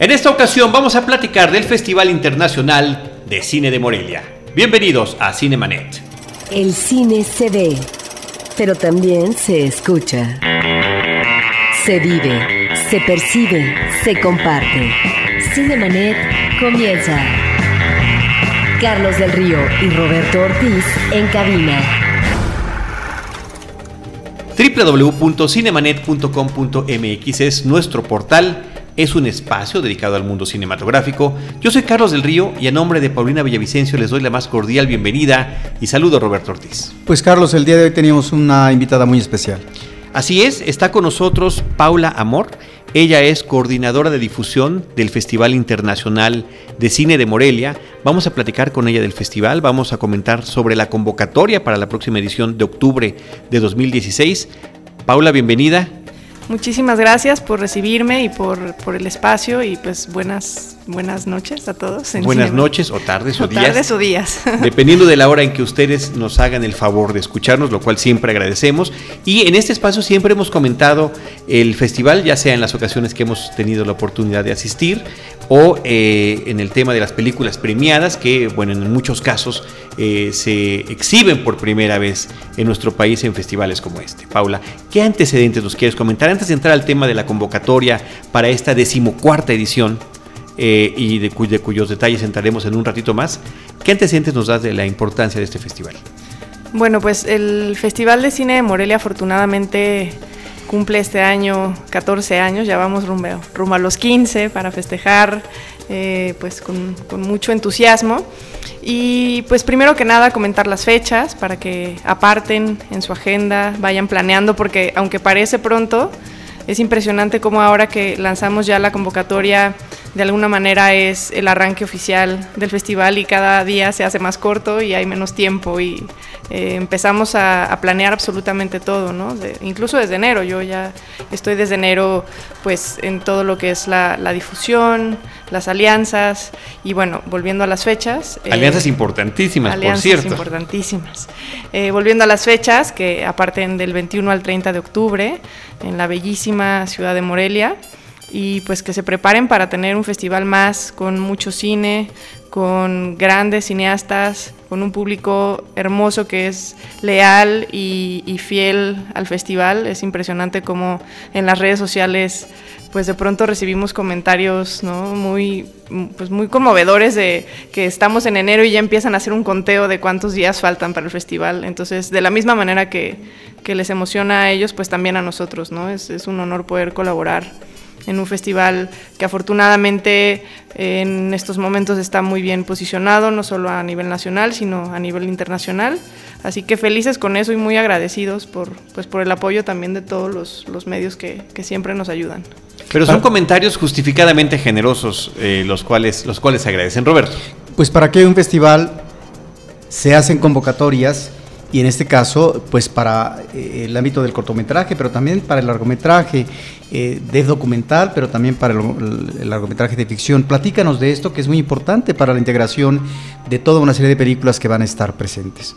En esta ocasión vamos a platicar del Festival Internacional de Cine de Morelia. Bienvenidos a Cinemanet. El cine se ve, pero también se escucha. Se vive, se percibe, se comparte. Cinemanet comienza. Carlos del Río y Roberto Ortiz en cabina www.cinemanet.com.mx es nuestro portal, es un espacio dedicado al mundo cinematográfico. Yo soy Carlos del Río y a nombre de Paulina Villavicencio les doy la más cordial bienvenida y saludo a Roberto Ortiz. Pues Carlos, el día de hoy teníamos una invitada muy especial. Así es, está con nosotros Paula Amor. Ella es coordinadora de difusión del Festival Internacional de Cine de Morelia. Vamos a platicar con ella del festival, vamos a comentar sobre la convocatoria para la próxima edición de octubre de 2016. Paula, bienvenida. Muchísimas gracias por recibirme y por, por el espacio y pues buenas buenas noches a todos. buenas noches o tardes o, días. Tardes o días. Dependiendo de la hora en que ustedes nos hagan el favor de escucharnos, lo cual siempre agradecemos. Y en este espacio siempre hemos comentado el festival, ya sea en las ocasiones que hemos tenido la oportunidad de asistir o eh, en el tema de las películas premiadas, que bueno, en muchos casos eh, se exhiben por primera vez en nuestro país en festivales como este. Paula, ¿qué antecedentes nos quieres comentar antes de entrar al tema de la convocatoria para esta decimocuarta edición? Eh, y de, cuyos detalles entraremos en un ratito más. ¿Qué antecedentes nos das de la importancia de este festival? Bueno, pues el Festival de Cine de Morelia afortunadamente cumple este año 14 años, ya vamos rumbo, rumbo a los 15 para festejar eh, pues con, con, mucho entusiasmo. Y pues primero que nada comentar las fechas para que aparten en su agenda, vayan planeando, porque aunque parece pronto, es impresionante cómo ahora que lanzamos ya la convocatoria de alguna manera es el arranque oficial del festival y cada día se hace más corto y hay menos tiempo y eh, empezamos a, planear absolutamente todo, ¿no? incluso desde enero, yo ya estoy desde enero pues en todo lo que es la, difusión, las alianzas y bueno, volviendo a las fechas. Eh, alianzas importantísimas, alianzas por cierto. importantísimas. Eh, volviendo a las fechas, que aparten del 21 al 30 de octubre en la bellísima ciudad de Morelia y pues que se preparen para tener un festival más con mucho cine, con grandes cineastas, con un público hermoso que es leal y, fiel al festival. Es impresionante como en las redes sociales pues de pronto recibimos comentarios ¿no? muy, pues muy conmovedores de que estamos en enero y ya empiezan a hacer un conteo de cuántos días faltan para el festival. Entonces, de la misma manera que, que les emociona a ellos, pues también a nosotros, ¿no? Es, es un honor poder colaborar en un festival que afortunadamente en estos momentos está muy bien posicionado, no solo a nivel nacional, sino a nivel internacional. Así que felices con eso y muy agradecidos por, pues, por el apoyo también de todos los, los medios que, que, siempre nos ayudan. Pero son comentarios justificadamente generosos eh, los, cuales, los cuales agradecen. Roberto. Pues para que un festival se hacen convocatorias y en este caso, pues para eh, el ámbito del cortometraje, pero también para el largometraje eh, de documental, pero también para el, largometraje de ficción. Platícanos de esto, que es muy importante para la integración de toda una serie de películas que van a estar presentes.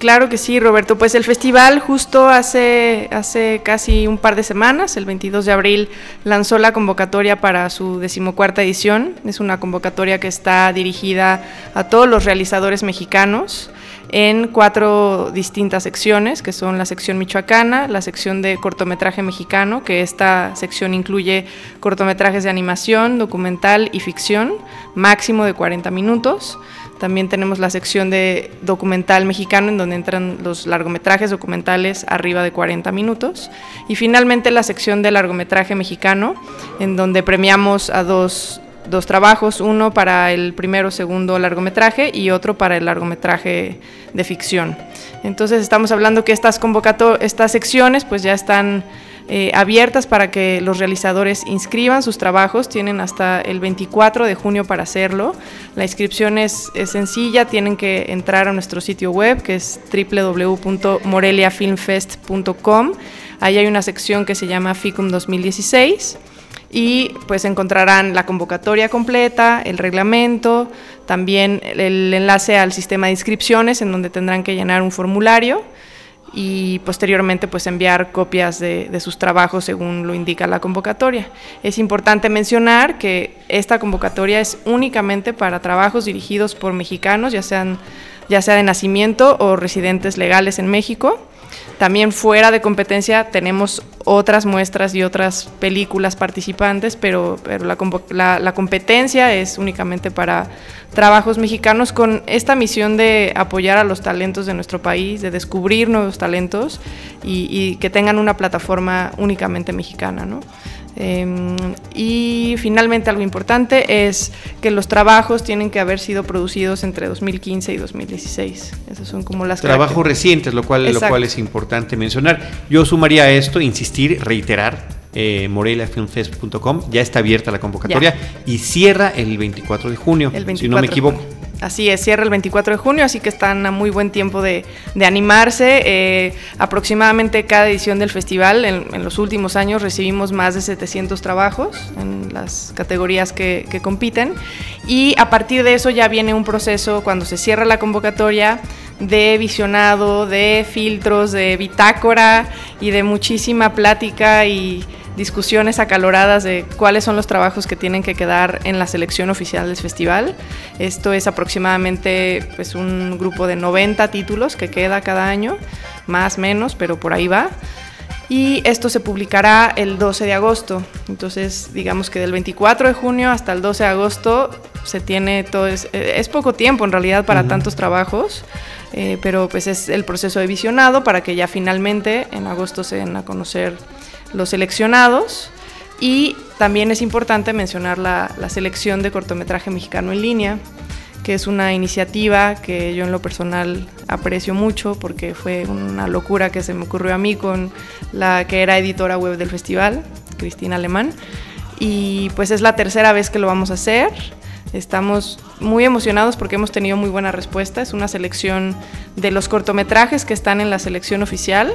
Claro que sí, Roberto. Pues el festival justo hace, hace casi un par de semanas, el 22 de abril, lanzó la convocatoria para su decimocuarta edición. Es una convocatoria que está dirigida a todos los realizadores mexicanos en cuatro distintas secciones, que son la sección michoacana, la sección de cortometraje mexicano, que esta sección incluye cortometrajes de animación, documental y ficción, máximo de 40 minutos. También tenemos la sección de documental mexicano, en donde entran los largometrajes documentales arriba de 40 minutos. Y finalmente la sección de largometraje mexicano, en donde premiamos a dos dos trabajos, uno para el primero segundo largometraje y otro para el largometraje de ficción. Entonces estamos hablando que estas estas secciones pues ya están eh, abiertas para que los realizadores inscriban sus trabajos, tienen hasta el 24 de junio para hacerlo. La inscripción es, es sencilla, tienen que entrar a nuestro sitio web que es www.moreliafilmfest.com. Ahí hay una sección que se llama FICUM 2016 y pues encontrarán la convocatoria completa, el reglamento, también el enlace al sistema de inscripciones en donde tendrán que llenar un formulario y posteriormente pues enviar copias de, sus trabajos según lo indica la convocatoria. Es importante mencionar que esta convocatoria es únicamente para trabajos dirigidos por mexicanos, ya sean ya sea de nacimiento o residentes legales en México. También fuera de competencia tenemos otras muestras y otras películas participantes, pero, pero la, competencia es únicamente para trabajos mexicanos con esta misión de apoyar a los talentos de nuestro país, de descubrir nuevos talentos y, y que tengan una plataforma únicamente mexicana. ¿no? Em, y finalmente algo importante es que los trabajos tienen que haber sido producidos entre 2015 y 2016. Esas son como las trabajos recientes, lo cual, lo cual es importante mencionar. Yo sumaría a esto, insistir, reiterar. Eh, moreliafilmfest.com ya está abierta la convocatoria y cierra el 24 de junio, si no me equivoco. Así es, cierra el 24 de junio, así que están a muy buen tiempo de, animarse. Eh, aproximadamente cada edición del festival, en, los últimos años, recibimos más de 700 trabajos en las categorías que, que compiten. Y a partir de eso ya viene un proceso, cuando se cierra la convocatoria, de visionado, de filtros, de bitácora y de muchísima plática y discusiones acaloradas de cuáles son los trabajos que tienen que quedar en la selección oficial del festival. Esto es aproximadamente pues, un grupo de 90 títulos que queda cada año, más menos, pero por ahí va. Y esto se publicará el 12 de agosto. Entonces, digamos que del 24 de junio hasta el 12 de agosto se tiene todo. Es, es poco tiempo en realidad para tantos trabajos, eh, pero pues es el proceso de visionado para que ya finalmente en agosto se den a conocer los seleccionados y también es importante mencionar la, selección de cortometraje mexicano en línea, que es una iniciativa que yo en lo personal aprecio mucho porque fue una locura que se me ocurrió a mí con la que era editora web del festival, Cristina Alemán. Y pues es la tercera vez que lo vamos a hacer. Estamos muy emocionados porque hemos tenido muy buena respuesta. Es una selección de los cortometrajes que están en la selección oficial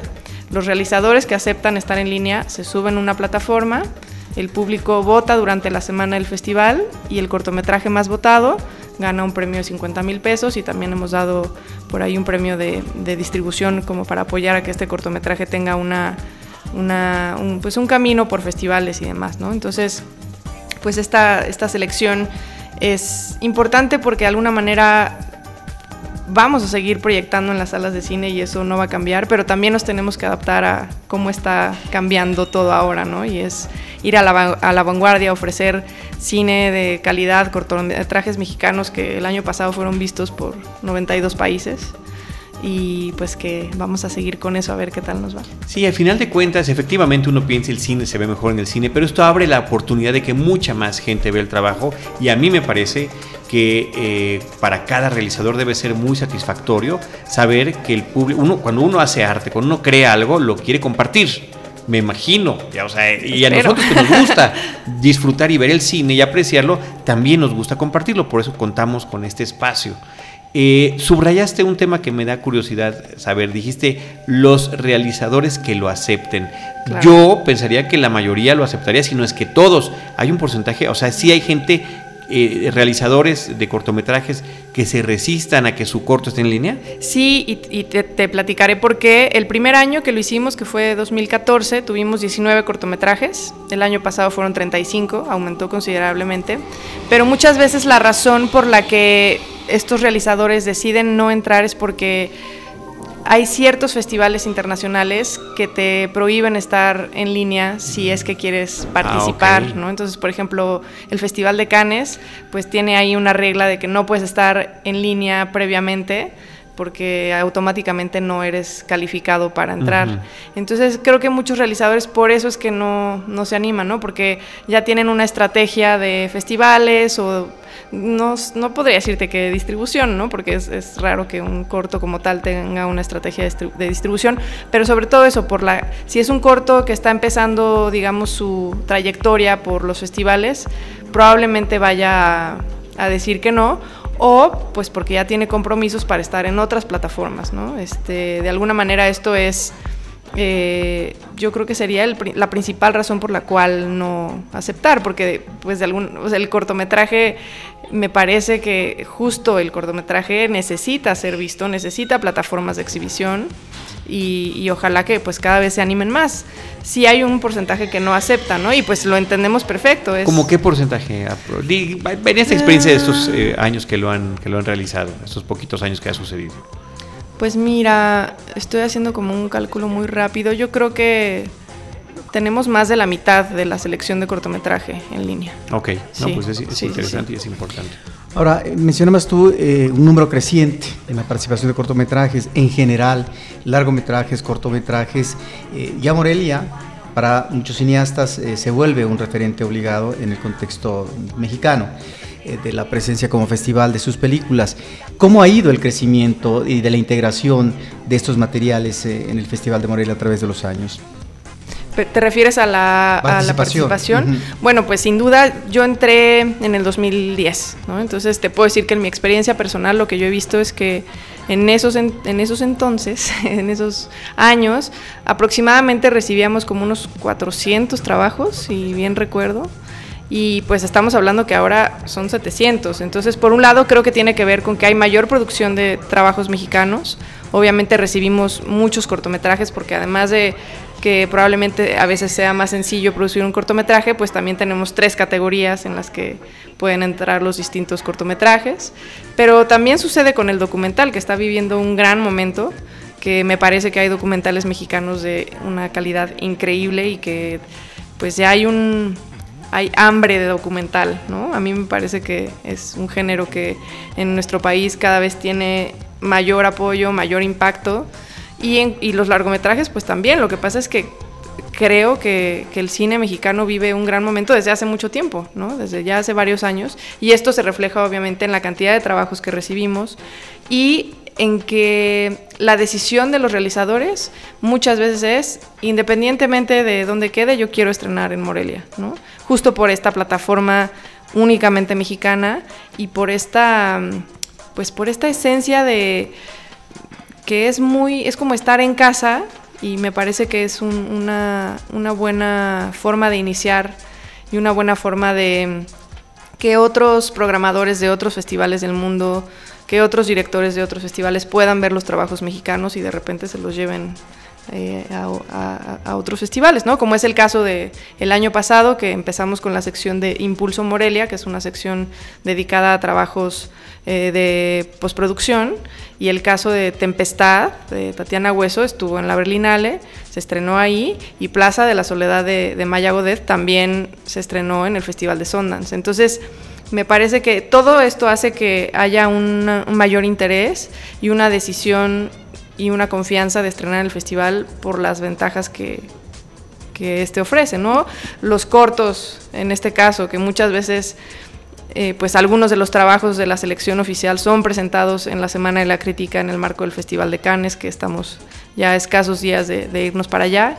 los realizadores que aceptan estar en línea se suben a una plataforma, el público vota durante la semana del festival y el cortometraje más votado gana un premio de 50 mil pesos y también hemos dado por ahí un premio de, distribución como para apoyar a que este cortometraje tenga una, un, pues un camino por festivales y demás, ¿no? Entonces, pues esta, esta selección es importante porque de alguna manera vamos a seguir proyectando en las salas de cine y eso no va a cambiar, pero también nos tenemos que adaptar a cómo está cambiando todo ahora, ¿no? Y es ir a la, a la vanguardia, ofrecer cine de calidad, cortometrajes mexicanos que el año pasado fueron vistos por 92 países y pues que vamos a seguir con eso a ver qué tal nos va. Sí, al final de cuentas, efectivamente uno piensa el cine se ve mejor en el cine, pero esto abre la oportunidad de que mucha más gente vea el trabajo y a mí me parece que eh, para cada realizador debe ser muy satisfactorio saber que el público, uno, cuando uno hace arte, cuando uno crea algo, lo quiere compartir. Me imagino, o sea, y a nosotros que nos gusta disfrutar y ver el cine y apreciarlo, también nos gusta compartirlo, por eso contamos con este espacio. Eh, subrayaste un tema que me da curiosidad saber. Dijiste los realizadores que lo acepten. Yo pensaría que la mayoría lo aceptaría, si no es que todos. Hay un porcentaje, o sea, sí hay gente eh, realizadores de cortometrajes que se resistan a que su corto esté en línea? Sí, y, te, platicaré por qué. El primer año que lo hicimos, que fue 2014, tuvimos 19 cortometrajes. El año pasado fueron 35, aumentó considerablemente. Pero muchas veces la razón por la que estos realizadores deciden no entrar es porque hay ciertos festivales internacionales que te prohíben estar en línea si es que quieres ah, participar, ¿no? Entonces, por ejemplo, el Festival de Cannes, pues tiene ahí una regla de que no puedes estar en línea previamente porque automáticamente no eres calificado para entrar. Entonces creo que muchos realizadores por eso es que no, no se animan, ¿no? Porque ya tienen una estrategia de festivales o no, no podría decirte que distribución, ¿no? Porque es, es, raro que un corto como tal tenga una estrategia de, distribución, pero sobre todo eso, por la, si es un corto que está empezando, digamos, su trayectoria por los festivales, probablemente vaya a, decir que no, o pues porque ya tiene compromisos para estar en otras plataformas, ¿no? Este, de alguna manera esto es eh, yo creo que sería la principal razón por la cual no aceptar, porque pues de algún, el cortometraje me parece que justo el cortometraje necesita ser visto, necesita plataformas de exhibición y, ojalá que pues cada vez se animen más. Sí hay un porcentaje que no acepta, ¿no? Y pues lo entendemos perfecto. Es... ¿Cómo qué porcentaje? Venía esta experiencia de estos eh, años que lo, han, que lo han realizado, estos poquitos años que ha sucedido. Pues mira, estoy haciendo como un cálculo muy rápido. Yo creo que tenemos más de la mitad de la selección de cortometraje en línea. Ok, no, pues es, interesante y es importante. Ahora, eh, mencionabas tú eh, un número creciente en la participación de cortometrajes, en general, largometrajes, cortometrajes. Eh, ya Morelia, para muchos cineastas, se vuelve un referente obligado en el contexto mexicano de la presencia como festival de sus películas. ¿Cómo ha ido el crecimiento y de la integración de estos materiales en el Festival de Morelia a través de los años? ¿Te refieres a la participación? Bueno, pues sin duda yo entré en el 2010, ¿no? Entonces te puedo decir que en mi experiencia personal lo que yo he visto es que en esos, en, esos entonces, en esos años, aproximadamente recibíamos como unos 400 trabajos, si bien recuerdo y pues estamos hablando que ahora son 700. Entonces, por un lado, creo que tiene que ver con que hay mayor producción de trabajos mexicanos. Obviamente recibimos muchos cortometrajes porque además de que probablemente a veces sea más sencillo producir un cortometraje, pues también tenemos tres categorías en las que pueden entrar los distintos cortometrajes. Pero también sucede con el documental, que está viviendo un gran momento, que me parece que hay documentales mexicanos de una calidad increíble y que pues ya hay un hay hambre de documental, ¿no? A mí me parece que es un género que en nuestro país cada vez tiene mayor apoyo, mayor impacto y, los largometrajes, pues también. Lo que pasa es que creo que, el cine mexicano vive un gran momento desde hace mucho tiempo, ¿no? Desde ya hace varios años. Y esto se refleja obviamente en la cantidad de trabajos que recibimos y en que la decisión de los realizadores muchas veces es, independientemente de dónde quede, yo quiero estrenar en Morelia, ¿no? Justo por esta plataforma únicamente mexicana y por esta, pues por esta esencia de que es muy, es como estar en casa y me parece que es una, buena forma de iniciar y una buena forma de que otros programadores de otros festivales del mundo, que otros directores de otros festivales puedan ver los trabajos mexicanos y de repente se los lleven eh, a, otros festivales, ¿no? Como es el caso de el año pasado que empezamos con la sección de Impulso Morelia, que es una sección dedicada a trabajos eh, de postproducción, y el caso de Tempestad de Tatiana Hueso estuvo en la Berlinale, se estrenó ahí, y Plaza de la Soledad de, Maya Godet también se estrenó en el Festival de Sundance. Entonces, me parece que todo esto hace que haya un mayor interés y una decisión y una confianza de estrenar el festival por las ventajas que, que este ofrece, ¿no? Los cortos, en este caso, que muchas veces, eh, pues algunos de los trabajos de la selección oficial son presentados en la Semana de la Crítica en el marco del Festival de Cannes, que estamos ya escasos días de, de irnos para allá.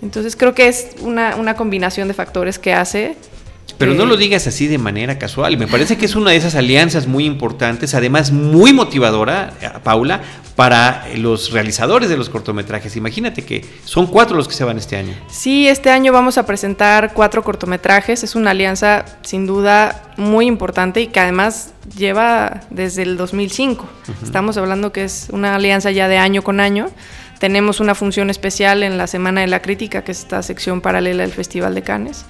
Entonces creo que es una, una combinación de factores que hace pero no lo digas así de manera casual. Me parece que es una de esas alianzas muy importantes, además muy motivadora, eh, Paula, para los realizadores de los cortometrajes. Imagínate que son cuatro los que se van este año. Sí, este año vamos a presentar cuatro cortometrajes. Es una alianza sin duda muy importante y que además lleva desde el 2005. Estamos hablando que es una alianza ya de año con año. Tenemos una función especial en la Semana de la Crítica, que es esta sección paralela del Festival de Cannes.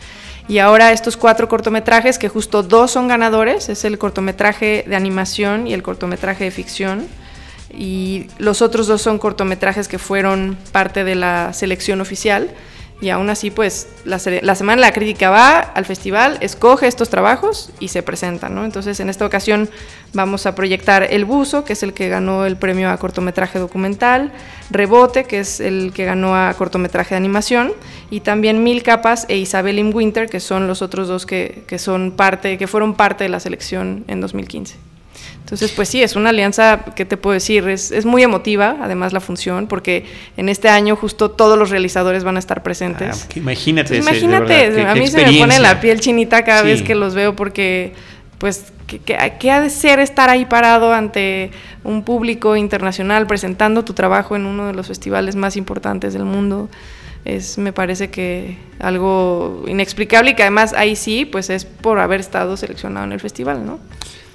Y ahora estos cuatro cortometrajes, que justo dos son ganadores, es el cortometraje de animación y el cortometraje de ficción. Y los otros dos son cortometrajes que fueron parte de la selección oficial y aún así pues la, Semana de la Crítica va al festival, escoge estos trabajos y se presentan, ¿no? Entonces en esta ocasión vamos a proyectar El Buzo, que es el que ganó el premio a cortometraje documental, Rebote, que es el que ganó a cortometraje de animación, y también Mil Capas e Isabel in Winter, que son los otros dos que, que son parte, que fueron parte de la selección en 2015. Entonces, pues sí, es una alianza, ¿qué te puedo decir? Es, muy emotiva, además, la función, porque en este año justo todos los realizadores van a estar presentes. Ah, imagínate. imagínate, a mí se me pone la piel chinita cada vez que los veo porque, pues, ¿qué, ha de ser estar ahí parado ante un público internacional presentando tu trabajo en uno de los festivales más importantes del mundo? es me parece que algo inexplicable y que además ahí sí, pues es por haber estado seleccionado en el festival, ¿no?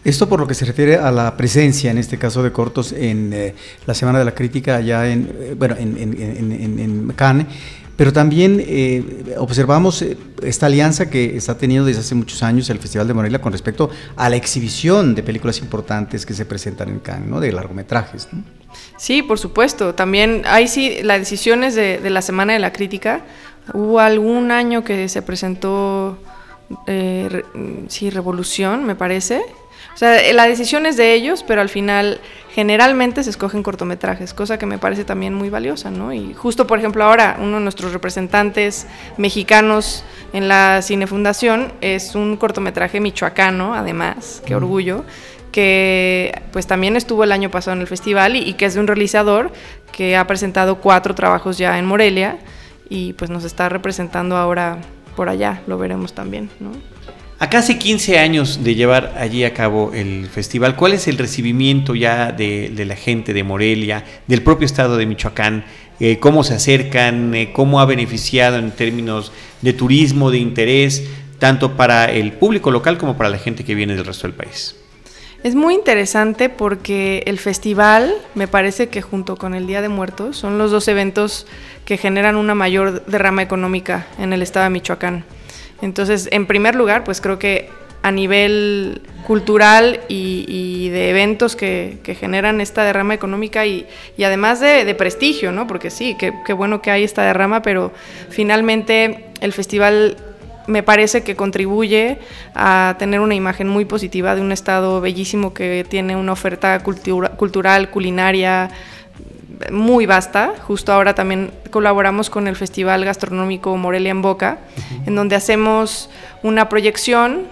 Esto por lo que se refiere a la presencia, en este caso de cortos, en eh, la Semana de la Crítica allá en, eh, bueno, en, en, en Cannes, pero también eh, observamos esta alianza que está teniendo desde hace muchos años el Festival de Morelia con respecto a la exhibición de películas importantes que se presentan en Cannes, ¿no? de largometrajes. Sí, por supuesto. También hay sí las decisiones de, de, la Semana de la Crítica. Hubo algún año que se presentó, eh, sí, Revolución, me parece, o sea, la decisión es de ellos, pero al final generalmente se escogen cortometrajes, cosa que me parece también muy valiosa, ¿no? Y justo, por ejemplo, ahora uno de nuestros representantes mexicanos en la Cinefundación es un cortometraje michoacano, además, qué orgullo, que pues también estuvo el año pasado en el festival y, y que es de un realizador que ha presentado cuatro trabajos ya en Morelia y pues nos está representando ahora por allá, lo veremos también, ¿no? A casi 15 años de llevar allí a cabo el festival, ¿cuál es el recibimiento ya de, la gente de Morelia, del propio estado de Michoacán? Eh, ¿Cómo se acercan? Eh, ¿Cómo ha beneficiado en términos de turismo, de interés, tanto para el público local como para la gente que viene del resto del país? Es muy interesante porque el festival, me parece que junto con el Día de Muertos, son los dos eventos que generan una mayor derrama económica en el estado de Michoacán. Entonces, en primer lugar, pues creo que a nivel cultural y, de eventos que, generan esta derrama económica y, además de, prestigio, ¿no? Porque sí, qué bueno que hay esta derrama, pero finalmente el festival me parece que contribuye a tener una imagen muy positiva de un estado bellísimo que tiene una oferta cultural, culinaria, muy vasta. Justo ahora también colaboramos con el Festival Gastronómico Morelia en Boca, en donde hacemos una proyección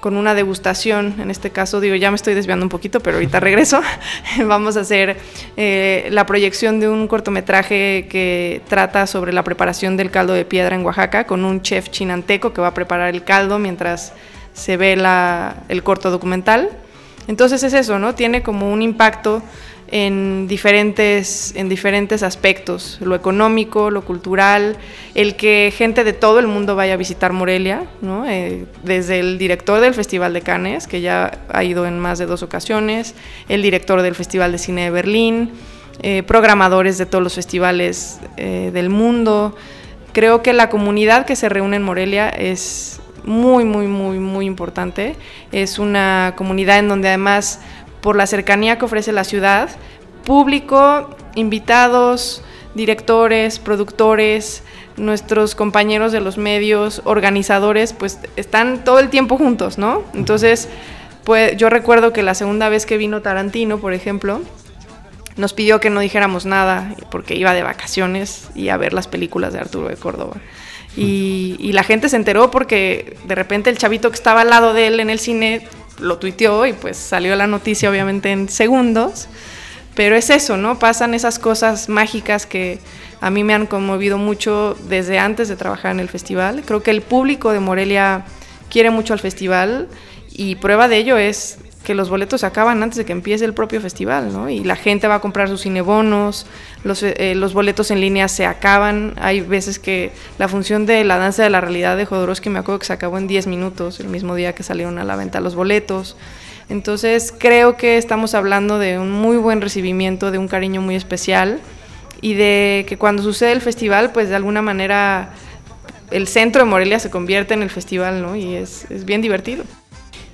con una degustación, en este caso digo, ya me estoy desviando un poquito, pero ahorita regreso, vamos a hacer eh, la proyección de un cortometraje que trata sobre la preparación del caldo de piedra en Oaxaca, con un chef chinanteco que va a preparar el caldo mientras se ve la, el corto documental. Entonces es eso, ¿no? Tiene como un impacto en diferentes, en diferentes aspectos, lo económico, lo cultural, el que gente de todo el mundo vaya a visitar Morelia, ¿no? Eh, desde el director del Festival de Cannes, que ya ha ido en más de dos ocasiones, el director del Festival de Cine de Berlín, eh, programadores de todos los festivales eh, del mundo. Creo que la comunidad que se reúne en Morelia es muy, muy, muy, muy importante. Es una comunidad en donde además por la cercanía que ofrece la ciudad, público, invitados, directores, productores, nuestros compañeros de los medios, organizadores, pues están todo el tiempo juntos, ¿no? Entonces, pues yo recuerdo que la segunda vez que vino Tarantino, por ejemplo, nos pidió que no dijéramos nada porque iba de vacaciones y a ver las películas de Arturo de Córdoba. Y, y, la gente se enteró porque de repente el chavito que estaba al lado de él en el cine lo tuiteó y pues salió la noticia obviamente en segundos. Pero es eso, ¿no? Pasan esas cosas mágicas que a mí me han conmovido mucho desde antes de trabajar en el festival. Creo que el público de Morelia quiere mucho al festival y prueba de ello es que los boletos se acaban antes de que empiece el propio festival, ¿no? Y la gente va a comprar sus cinebonos, los, eh, los boletos en línea se acaban. Hay veces que la función de la danza de la realidad de Jodorowsky me acuerdo que se acabó en 10 minutos, el mismo día que salieron a la venta los boletos. Entonces creo que estamos hablando de un muy buen recibimiento, de un cariño muy especial y de que cuando sucede el festival, pues de alguna manera el centro de Morelia se convierte en el festival, ¿no? Y es bien divertido.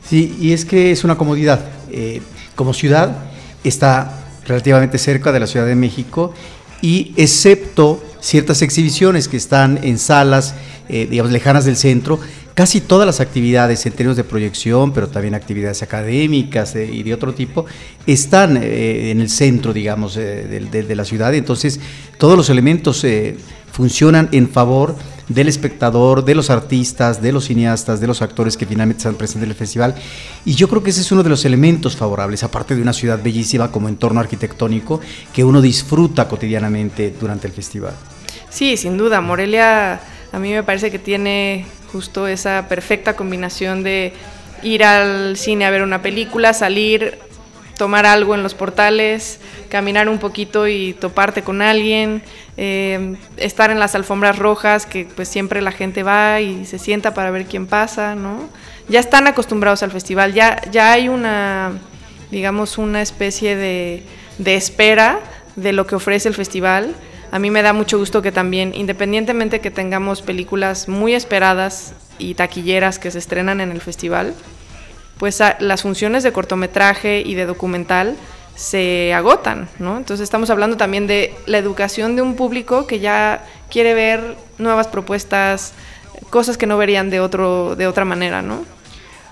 Sí, y es que es una comodidad. Eh, como ciudad está relativamente cerca de la Ciudad de México y excepto ciertas exhibiciones que están en salas, eh, digamos, lejanas del centro, casi todas las actividades en términos de proyección, pero también actividades académicas eh, y de otro tipo, están en el centro, digamos, de, de, la ciudad. Entonces, todos los elementos funcionan en favor del espectador, de los artistas, de los cineastas, de los actores que finalmente están presentes en el festival. Y yo creo que ese es uno de los elementos favorables, aparte de una ciudad bellísima como entorno arquitectónico, que uno disfruta cotidianamente durante el festival. Sí, sin duda. Morelia a mí me parece que tiene justo esa perfecta combinación de ir al cine a ver una película, salir tomar algo en los portales, caminar un poquito y toparte con alguien, eh, estar en las alfombras rojas, que pues siempre la gente va y se sienta para ver quién pasa, ¿no? Ya están acostumbrados al festival, ya, ya hay una, digamos, una especie de, de espera de lo que ofrece el festival. A mí me da mucho gusto que también, independientemente que tengamos películas muy esperadas y taquilleras que se estrenan en el festival, pues las funciones de cortometraje y de documental se agotan, ¿no? Entonces estamos hablando también de la educación de un público que ya quiere ver nuevas propuestas, cosas que no verían de otro de otra manera, ¿no?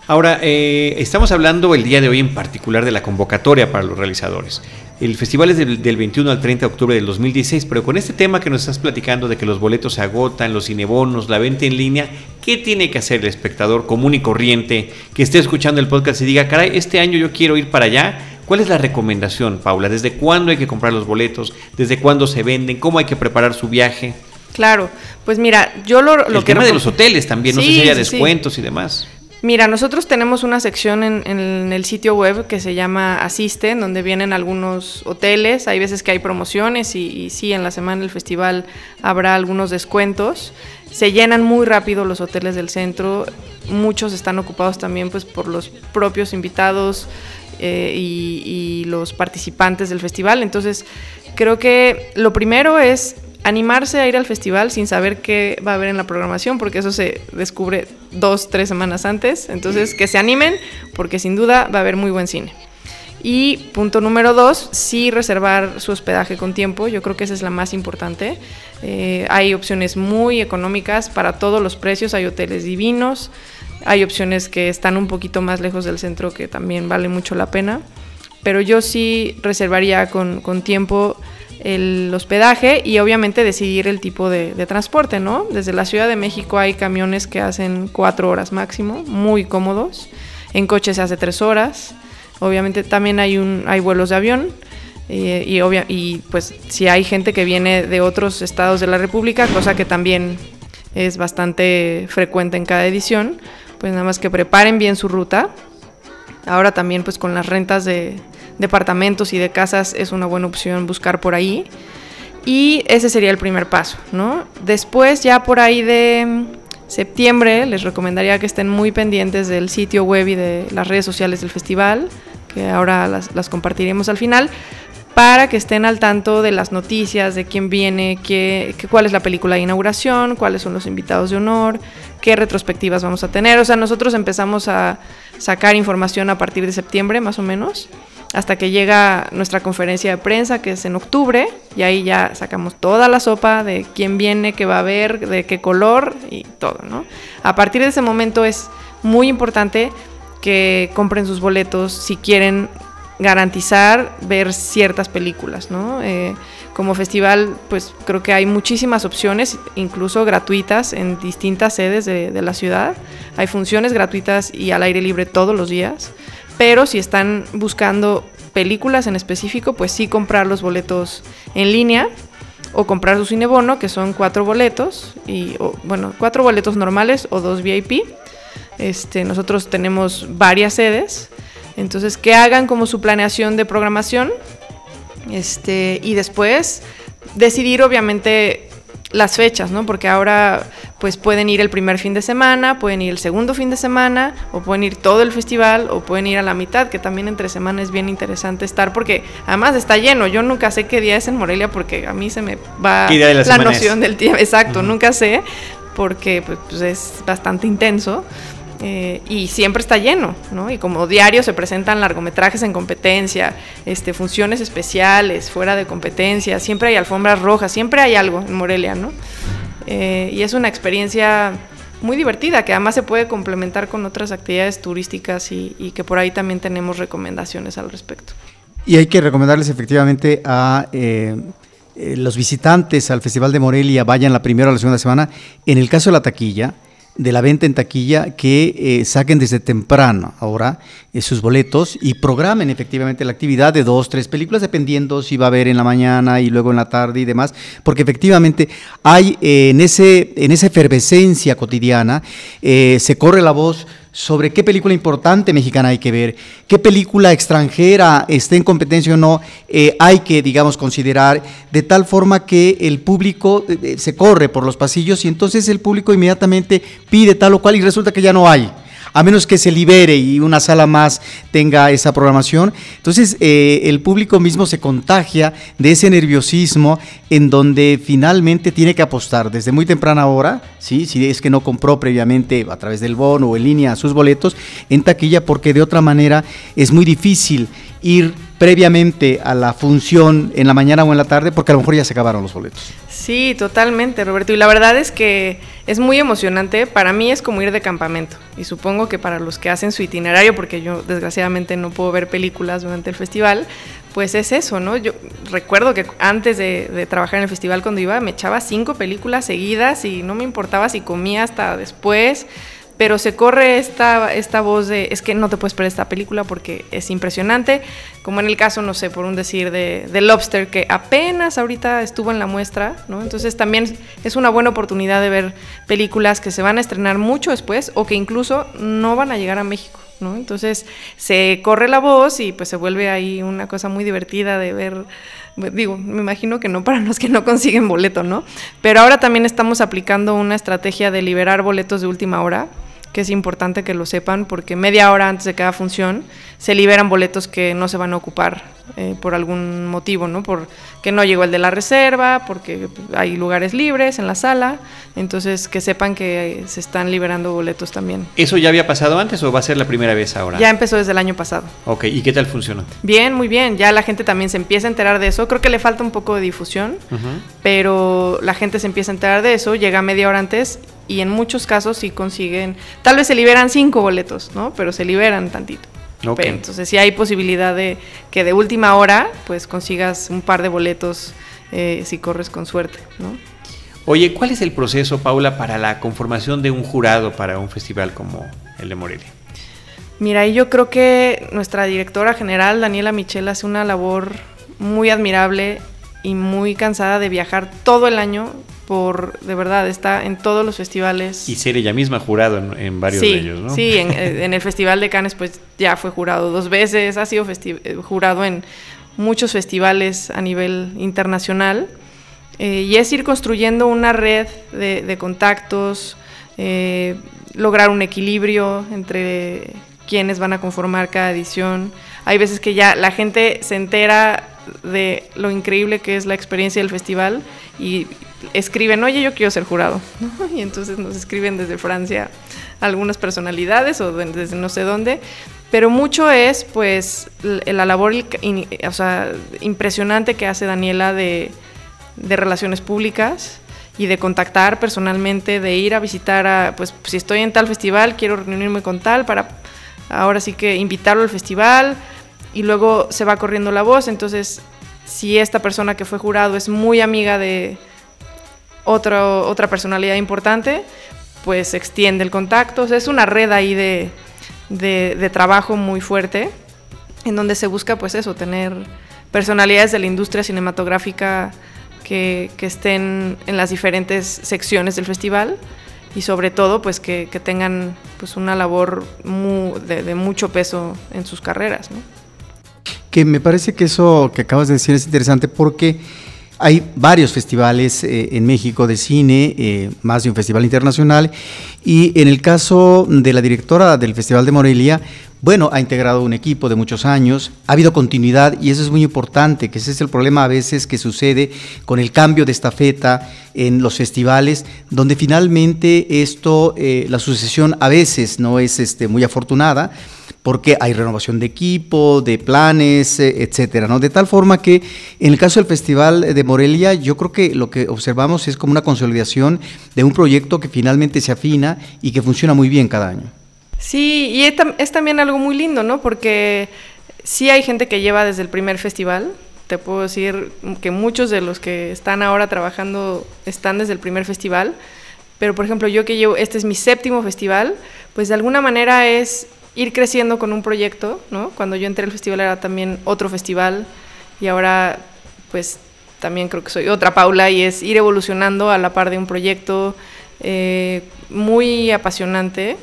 Ahora, eh, estamos hablando el día de hoy en particular de la convocatoria para los realizadores. El festival es del, 21 al 30 de octubre del 2016, pero con este tema que nos estás platicando de que los boletos se agotan, los cinebonos, la venta en línea, ¿qué tiene que hacer el espectador común y corriente que esté escuchando el podcast y diga, caray, este año yo quiero ir para allá? ¿Cuál es la recomendación, Paula? ¿Desde cuándo hay que comprar los boletos? ¿Desde cuándo se venden? ¿Cómo hay que preparar su viaje? Claro, pues mira, yo lo, lo el tema de los hoteles también, no sé si haya descuentos y demás. Mira, nosotros tenemos una sección en, el sitio web que se llama Asiste, en donde vienen algunos hoteles. Hay veces que hay promociones y, sí, en la semana del festival habrá algunos descuentos. Se llenan muy rápido los hoteles del centro. Muchos están ocupados también pues, por los propios invitados eh, y los participantes del festival. Entonces, creo que lo primero es animarse a ir al festival sin saber qué va a haber en la programación, porque eso se descubre dos, tres semanas antes. Entonces, que se animen, porque sin duda va a haber muy buen cine. Y punto número dos, sí reservar su hospedaje con tiempo. Yo creo que esa es la más importante. Eh, hay opciones muy económicas para todos los precios. Hay hoteles divinos. Hay opciones que están un poquito más lejos del centro que también vale mucho la pena. Pero yo sí reservaría con, con tiempo el hospedaje y obviamente decidir el tipo de, transporte, ¿no? Desde la Ciudad de México hay camiones que hacen cuatro horas máximo, muy cómodos. En coche se hace tres horas. Obviamente también hay, un, hay vuelos de avión. Eh, y, y pues si hay gente que viene de otros estados de la República, cosa que también es bastante frecuente en cada edición, pues nada más que preparen bien su ruta. Ahora también pues con las rentas de, departamentos y de casas es una buena opción buscar por ahí. Y ese sería el primer paso, ¿no? Después, ya por ahí de septiembre, les recomendaría que estén muy pendientes del sitio web y de las redes sociales del festival, que ahora las, compartiremos al final, para que estén al tanto de las noticias, de quién viene, qué, cuál es la película de inauguración, cuáles son los invitados de honor, qué retrospectivas vamos a tener. O sea, nosotros empezamos a sacar información a partir de septiembre, más o menos hasta que llega nuestra conferencia de prensa, que es en octubre, y ahí ya sacamos toda la sopa de quién viene, qué va a haber, de qué color y todo, ¿no? A partir de ese momento es muy importante que compren sus boletos si quieren garantizar ver ciertas películas, ¿no? Eh, como festival, pues creo que hay muchísimas opciones, incluso gratuitas en distintas sedes de, de la ciudad. Hay funciones gratuitas y al aire libre todos los días pero si están buscando películas en específico, pues sí comprar los boletos en línea o comprar su cinebono, que son cuatro boletos, y bueno, cuatro boletos normales o dos VIP. Este, nosotros tenemos varias sedes, entonces que hagan como su planeación de programación, este, y después decidir obviamente las fechas, ¿no? Porque ahora pues pueden ir el primer fin de semana, pueden ir el segundo fin de semana, o pueden ir todo el festival, o pueden ir a la mitad, que también entre semana es bien interesante estar, porque además está lleno. Yo nunca sé qué día es en Morelia, porque a mí se me va la, noción del tiempo. Exacto, nunca sé, porque pues, pues es bastante intenso. Eh, y siempre está lleno, ¿no? Y como diario se presentan largometrajes en competencia, este, funciones especiales, fuera de competencia, siempre hay alfombras rojas, siempre hay algo en Morelia, ¿no? Eh, y es una experiencia muy divertida que además se puede complementar con otras actividades turísticas y, que por ahí también tenemos recomendaciones al respecto. Y hay que recomendarles efectivamente a... Eh, los visitantes al Festival de Morelia vayan la primera o la segunda semana. En el caso de la taquilla, de la venta en taquilla que eh, saquen desde temprano ahora eh, sus boletos y programen efectivamente la actividad de dos, tres películas, dependiendo si va a haber en la mañana y luego en la tarde y demás, porque efectivamente hay eh, en, ese, en esa efervescencia cotidiana, se corre la voz sobre qué película importante mexicana hay que ver, qué película extranjera esté en competencia o no, eh, hay que, digamos, considerar, de tal forma que el público eh, eh, se corre por los pasillos y entonces el público inmediatamente pide tal o cual y resulta que ya no hay a menos que se libere y una sala más tenga esa programación. Entonces eh, el público mismo se contagia de ese nerviosismo en donde finalmente tiene que apostar desde muy temprana hora, ¿sí? si es que no compró previamente a través del bono o en línea sus boletos, en taquilla, porque de otra manera es muy difícil ir previamente a la función en la mañana o en la tarde porque a lo mejor ya se acabaron los boletos. Sí, totalmente, Roberto. Y la verdad es que es muy emocionante. Para mí es como ir de campamento. Y supongo que para los que hacen su itinerario, porque yo desgraciadamente no puedo ver películas durante el festival, pues es eso, ¿no? Yo recuerdo que antes de, de, trabajar en el festival cuando iba me echaba cinco películas seguidas y no me importaba si comía hasta después pero se corre esta, esta voz de es que no te puedes perder esta película porque es impresionante, como en el caso, no sé, por un decir de, de, Lobster, que apenas ahorita estuvo en la muestra, ¿no? Entonces también es una buena oportunidad de ver películas que se van a estrenar mucho después o que incluso no van a llegar a México. ¿no? Entonces se corre la voz y pues se vuelve ahí una cosa muy divertida de ver, digo, me imagino que no para los que no consiguen boleto, ¿no? Pero ahora también estamos aplicando una estrategia de liberar boletos de última hora que es importante que lo sepan porque media hora antes de cada función se liberan boletos que no se van a ocupar eh, por algún motivo, ¿no? Porque no llegó el de la reserva, porque hay lugares libres en la sala, entonces que sepan que se están liberando boletos también. ¿Eso ya había pasado antes o va a ser la primera vez ahora? Ya empezó desde el año pasado. Ok, ¿y qué tal funcionó? Bien, muy bien, ya la gente también se empieza a enterar de eso, creo que le falta un poco de difusión, pero la gente se empieza a enterar de eso, llega media hora antes y en muchos casos sí consiguen, tal vez se liberan cinco boletos, ¿no? Pero se liberan tantito. Okay. entonces sí hay posibilidad de que de última hora pues consigas un par de boletos eh, si corres con suerte, ¿no? Oye, ¿cuál es el proceso, Paula, para la conformación de un jurado para un festival como el de Morelia? Mira, yo creo que nuestra directora general, Daniela Michel, hace una labor muy admirable y muy cansada de viajar todo el año por, de verdad, está en todos los festivales. Y ser ella misma jurado en, varios de ellos, ¿no? Sí, en, el Festival de Cannes pues ya fue jurado dos veces, ha sido eh, jurado en muchos festivales a nivel internacional. Eh, y es ir construyendo una red de, contactos, eh, lograr un equilibrio entre quienes van a conformar cada edición. Hay veces que ya la gente se entera de lo increíble que es la experiencia del festival y escriben, oye, yo quiero ser jurado. Y entonces nos escriben desde Francia algunas personalidades o desde no sé dónde. Pero mucho es, pues, la labor o sea, impresionante que hace Daniela de, de relaciones públicas y de contactar personalmente, de ir a visitar a, pues, si estoy en tal festival, quiero reunirme con tal para ahora sí que invitarlo al festival y luego se va corriendo la voz. Entonces, si esta persona que fue jurado es muy amiga de otro, otra personalidad importante, pues se extiende el contacto. es una red ahí de, de, trabajo muy fuerte, en donde se busca, pues eso, tener personalidades de la industria cinematográfica que, que estén en las diferentes secciones del festival y sobre todo pues que, que tengan pues una labor muy, de, de, mucho peso en sus carreras. ¿no? Que me parece que eso que acabas de decir es interesante porque hay varios festivales eh, en México de cine, eh, más de un festival internacional, y en el caso de la directora del Festival de Morelia, bueno, ha integrado un equipo de muchos años, ha habido continuidad y eso es muy importante, que ese es el problema a veces que sucede con el cambio de estafeta en los festivales, donde finalmente esto, eh, la sucesión a veces no es este, muy afortunada porque hay renovación de equipo, de planes, eh, etcétera, ¿no? De tal forma que en el caso del Festival de Morelia, yo creo que lo que observamos es como una consolidación de un proyecto que finalmente se afina y que funciona muy bien cada año. Sí, y es, también algo muy lindo, ¿no? Porque sí hay gente que lleva desde el primer festival. Te puedo decir que muchos de los que están ahora trabajando están desde el primer festival. Pero, por ejemplo, yo que llevo, este es mi séptimo festival, pues de alguna manera es ir creciendo con un proyecto, ¿no? Cuando yo entré al festival era también otro festival y ahora pues también creo que soy otra Paula y es ir evolucionando a la par de un proyecto eh, muy apasionante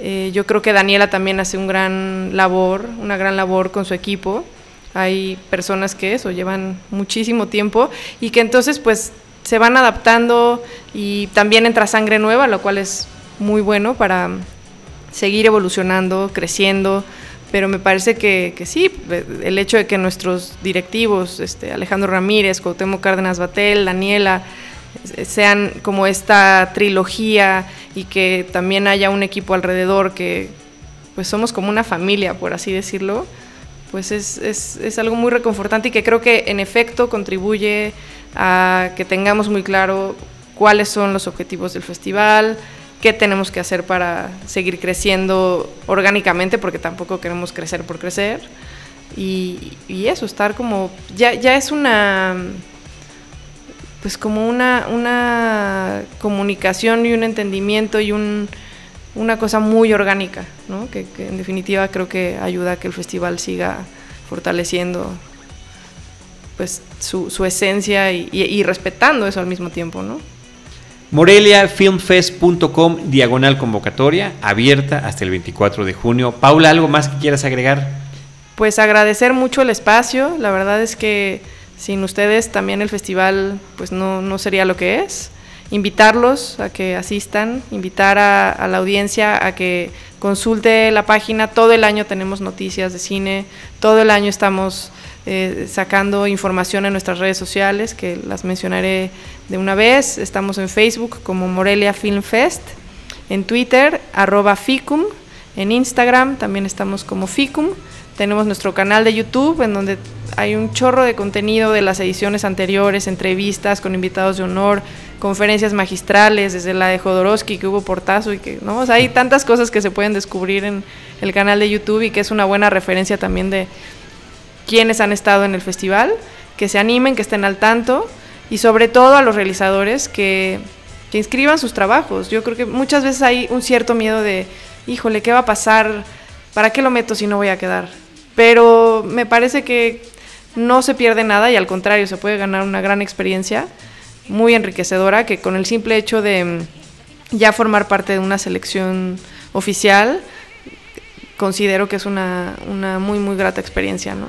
Eh, yo creo que Daniela también hace un gran labor, una gran labor con su equipo. Hay personas que eso llevan muchísimo tiempo y que entonces pues se van adaptando y también entra sangre nueva, lo cual es muy bueno para seguir evolucionando, creciendo, pero me parece que, sí, el hecho de que nuestros directivos, este, Alejandro Ramírez, Cuauhtémoc Cárdenas Batel, Daniela, sean como esta trilogía y que también haya un equipo alrededor que pues somos como una familia, por así decirlo, pues es, es, es algo muy reconfortante y que creo que en efecto contribuye a que tengamos muy claro cuáles son los objetivos del festival, qué tenemos que hacer para seguir creciendo orgánicamente, porque tampoco queremos crecer por crecer. Y, eso, estar como, ya, ya es una, pues como una, una comunicación y un entendimiento y un, una cosa muy orgánica, ¿no? que, en definitiva creo que ayuda a que el festival siga fortaleciendo pues su, su esencia y, y respetando eso al mismo tiempo, ¿no? moreliafilmfest.com diagonal convocatoria, abierta hasta el 24 de junio. Paula, ¿algo más que quieras agregar? Pues agradecer mucho el espacio, la verdad es que sin ustedes también el festival pues no, no sería lo que es. Invitarlos a que asistan, invitar a, la audiencia a que consulte la página, todo el año tenemos noticias de cine, todo el año estamos eh, sacando información en nuestras redes sociales, que las mencionaré de una vez. Estamos en Facebook como Morelia Film Fest, en Twitter, arroba Ficum, en Instagram también estamos como Ficum. Tenemos nuestro canal de YouTube en donde hay un chorro de contenido de las ediciones anteriores, entrevistas con invitados de honor, conferencias magistrales, desde la de Jodorowsky que hubo portazo y que, ¿no? hay tantas cosas que se pueden descubrir en el canal de YouTube y que es una buena referencia también de, quienes han estado en el festival, que se animen, que estén al tanto y sobre todo a los realizadores que, inscriban sus trabajos. Yo creo que muchas veces hay un cierto miedo de, híjole, ¿qué va a pasar? ¿Para qué lo meto si no voy a quedar? Pero me parece que no se pierde nada y al contrario, se puede ganar una gran experiencia muy enriquecedora que con el simple hecho de mm, ya formar parte de una selección oficial, considero que es una, una muy, muy grata experiencia, ¿no?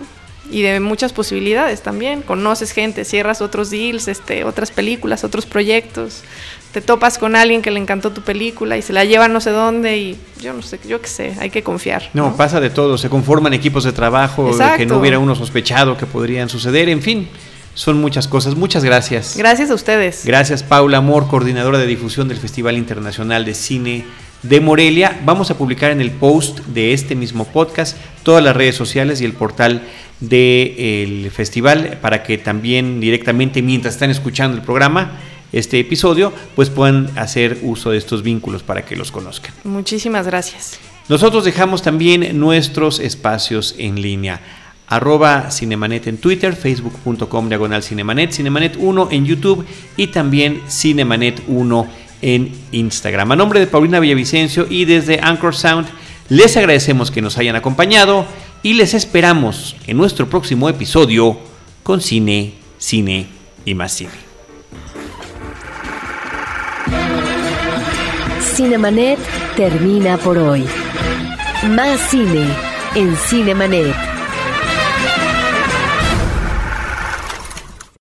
Y de muchas posibilidades también. Conoces gente, cierras otros deals, este, otras películas, otros proyectos. Te topas con alguien que le encantó tu película y se la lleva no sé dónde y yo no sé, yo qué sé, hay que confiar. No, pasa de todo, se conforman equipos de trabajo que no hubiera uno sospechado que podrían suceder, en fin. Son muchas cosas. Muchas gracias. Gracias a ustedes. Gracias, Paula Amor, coordinadora de difusión del Festival Internacional de Cine de Morelia. Vamos a publicar en el post de este mismo podcast todas las redes sociales y el portal del festival para que también directamente mientras están escuchando el programa este episodio, pues puedan hacer uso de estos vínculos para que los conozcan. Muchísimas gracias. Nosotros dejamos también nuestros espacios en línea. Arroba Cinemanet en Twitter, facebook.com diagonal Cinemanet, Cinemanet 1 en YouTube y también Cinemanet 1 en Instagram. A nombre de Paulina Villavicencio y desde Anchor Sound, les agradecemos que nos hayan acompañado y les esperamos en nuestro próximo episodio con cine, cine y más cine. Cinemanet termina por hoy. Más cine en Cinemanet.